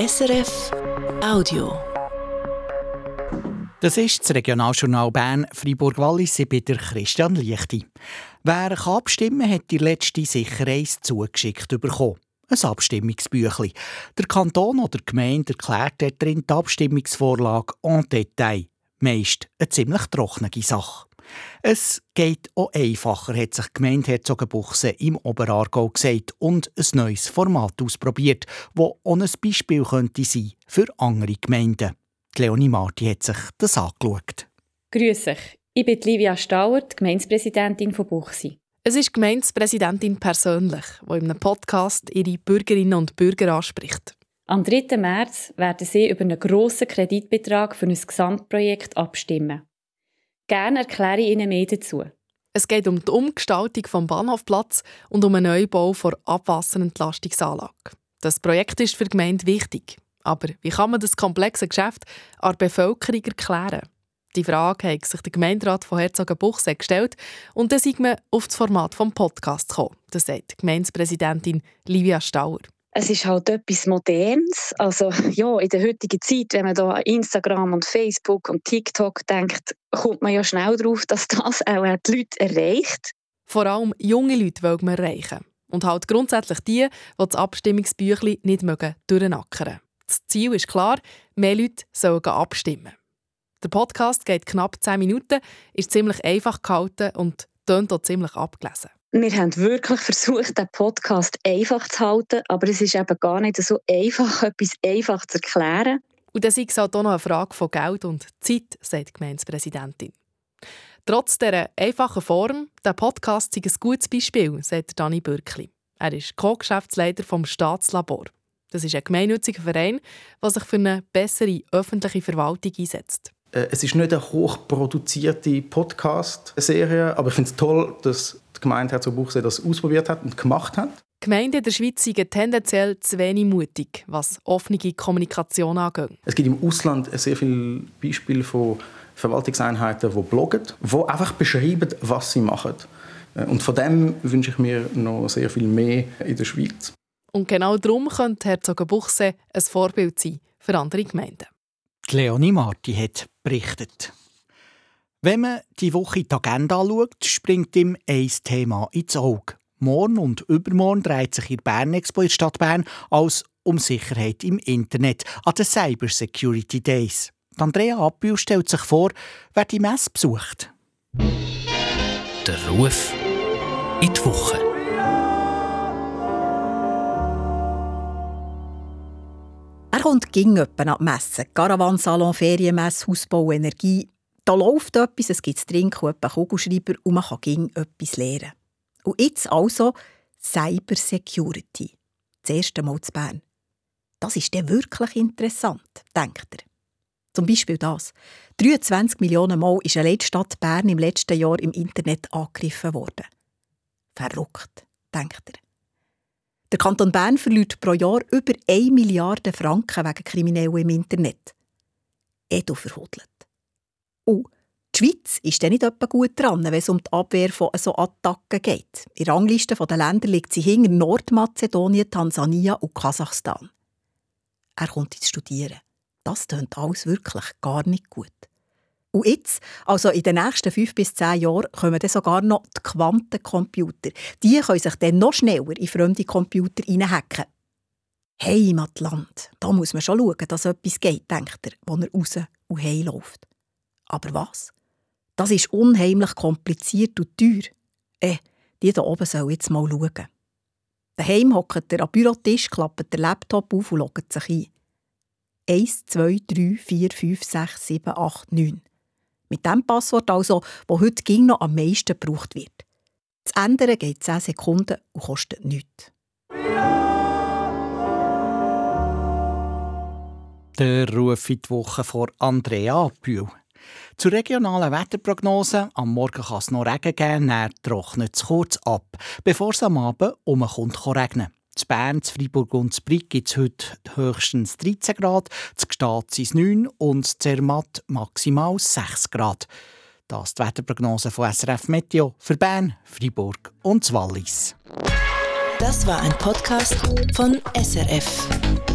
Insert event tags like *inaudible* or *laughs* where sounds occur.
SRF Audio. Das ist das Regionaljournal Bern Fribourg-Wallis. Ich bin der Christian Lichti. Wer kann abstimmen hat die letzte sicher eins zugeschickt bekommen. Ein Abstimmungsbüchlein. Der Kanton oder die Gemeinde erklärt darin die Abstimmungsvorlage en Detail. Meist eine ziemlich trockene Sache. Es geht auch einfacher, hat sich die Gemeinde Herzogenbuchse im Oberaargau gesagt und ein neues Format ausprobiert, das auch ein Beispiel könnte sein für andere Gemeinden. Die Leonie Marti hat sich das angeschaut. Grüß euch, ich bin Livia Stauer, die Gemeindepräsidentin von Buchsi. Es ist die Gemeindepräsidentin persönlich, die in einem Podcast ihre Bürgerinnen und Bürger anspricht. Am 3. März werden sie über einen grossen Kreditbetrag für ein Gesamtprojekt abstimmen. Gerne erkläre ich Ihnen mehr dazu. Es geht um die Umgestaltung vom Bahnhofplatz und um einen Neubau vor Abwasserentlastungsanlage. Das Projekt ist für die Gemeinde wichtig. Aber wie kann man das komplexe Geschäft an der Bevölkerung erklären? Die Frage hat sich der Gemeinderat von Herzogenbuchsee gestellt und dann sind wir auf das Format des Podcasts gekommen. Das sagt die Gemeindepräsidentin Livia Stauer es ist halt etwas Modernes. Also *laughs* ja, in der heutigen Zeit, wenn man da an Instagram und Facebook und TikTok denkt, kommt man ja schnell darauf, dass das *laughs* auch die Leute erreicht. Vor allem junge Leute wollen man erreichen. Und halt grundsätzlich die, die das Abstimmungsbüchlein nicht mögen, durchnackern. Das Ziel ist klar, mehr Leute sollen abstimmen. Der Podcast geht knapp 10 Minuten, ist ziemlich einfach gehalten und tönt auch ziemlich abgelesen. Wir haben wirklich *laughs* versucht, den Podcast einfach zu halten, aber es ist eben gar nicht so einfach, *laughs* etwas einfach zu erklären. Und dann ist halt auch noch eine Frage von Geld und Zeit, sagt die Gemeindepräsidentin. Trotz dieser einfachen Form, der Podcast ist ein gutes Beispiel, sagt Dani Bürkli. Er ist Co-Geschäftsleiter vom Staatslabor. Das ist ein gemeinnütziger Verein, der sich für eine bessere öffentliche Verwaltung einsetzt. Äh, es ist nicht eine hochproduzierte Podcast-Serie, aber ich finde es toll, dass die Gemeinde Herzogenbuchsee das ausprobiert hat und gemacht hat. Gemeinden in der Schweiz sind tendenziell zu wenig mutig, was offene Kommunikation angeht. Es gibt im Ausland sehr viele Beispiele von Verwaltungseinheiten, die bloggen, die einfach beschreiben, was sie machen. Äh, und von dem wünsche ich mir noch sehr viel mehr in der Schweiz. Und genau darum könnte Herzogenbuchsee ein Vorbild sein für andere Gemeinden. Leonie Marti hat berichtet. Wenn man die Woche die Agenda anschaut, springt ihm ein Thema ins Auge. Morgen und übermorgen dreht sich in Bern Expo in der Stadt Bern als um Sicherheit im Internet an den Cyber Security Days. Andrea Abbühl stellt sich vor, wer die Messe besucht. Der Ruf in die Woche. Er kommt ging an die Messe. Caravansalon, Ferienmesse, Hausbau, Energie. Da läuft etwas, es gibt Trinken und Kugelschreiber und man kann ging etwas lernen. Und jetzt also Cyber Security. Das erste Mal zu Bern. Das ist dann wirklich interessant, denkt er. Zum Beispiel das. 23 Millionen Mal ist eine Stadt Bern im letzten Jahr im Internet angegriffen worden. Verrückt, denkt er. Der Kanton Bern verliert pro Jahr über 1 Milliarde Franken wegen Kriminellen im Internet. Edu verhudelt. Und die Schweiz ist dann nicht etwa gut dran, wenn es um die Abwehr von so Attacken geht. In der Rangliste der Länder liegt sie hinter Nordmazedonien, Tansania und Kasachstan. Er kommt ins Studieren. Das tönt alles wirklich gar nicht gut. Und jetzt, also in den nächsten fünf bis zehn Jahren, kommen dann sogar noch die Quantencomputer. Die können sich dann noch schneller in fremde Computer hineinhacken. Heimatland, da muss man schon schauen, dass etwas geht, denkt er, wo er raus und heimläuft. Aber was? Das ist unheimlich kompliziert und teuer. Eh, die da oben soll jetzt mal schauen. Daheim hockt er am Bürotisch, klappt der Laptop auf und loggt sich ein. 1, 2, 3, 4, 5, 6, 7, 8, 9. Mit dem Passwort also, das heute ging noch am meisten gebraucht wird. Das Ändern geht 10 Sekunden und kostet nichts. Der Ruf in die Woche vor Andrea Bühl. Zur regionalen Wetterprognose. Am Morgen kann es noch Regen geben, dann trocknet es kurz ab, bevor es am Abend umkommt regnen zu Bern, zu Freiburg und zu Brig gibt es heute höchstens 13 Grad, zu Gstaad sind es 9 und zu Zermatt maximal 6 Grad. Das ist die Wetterprognose von SRF Meteo für Bern, Freiburg und Wallis. Das war ein Podcast von SRF.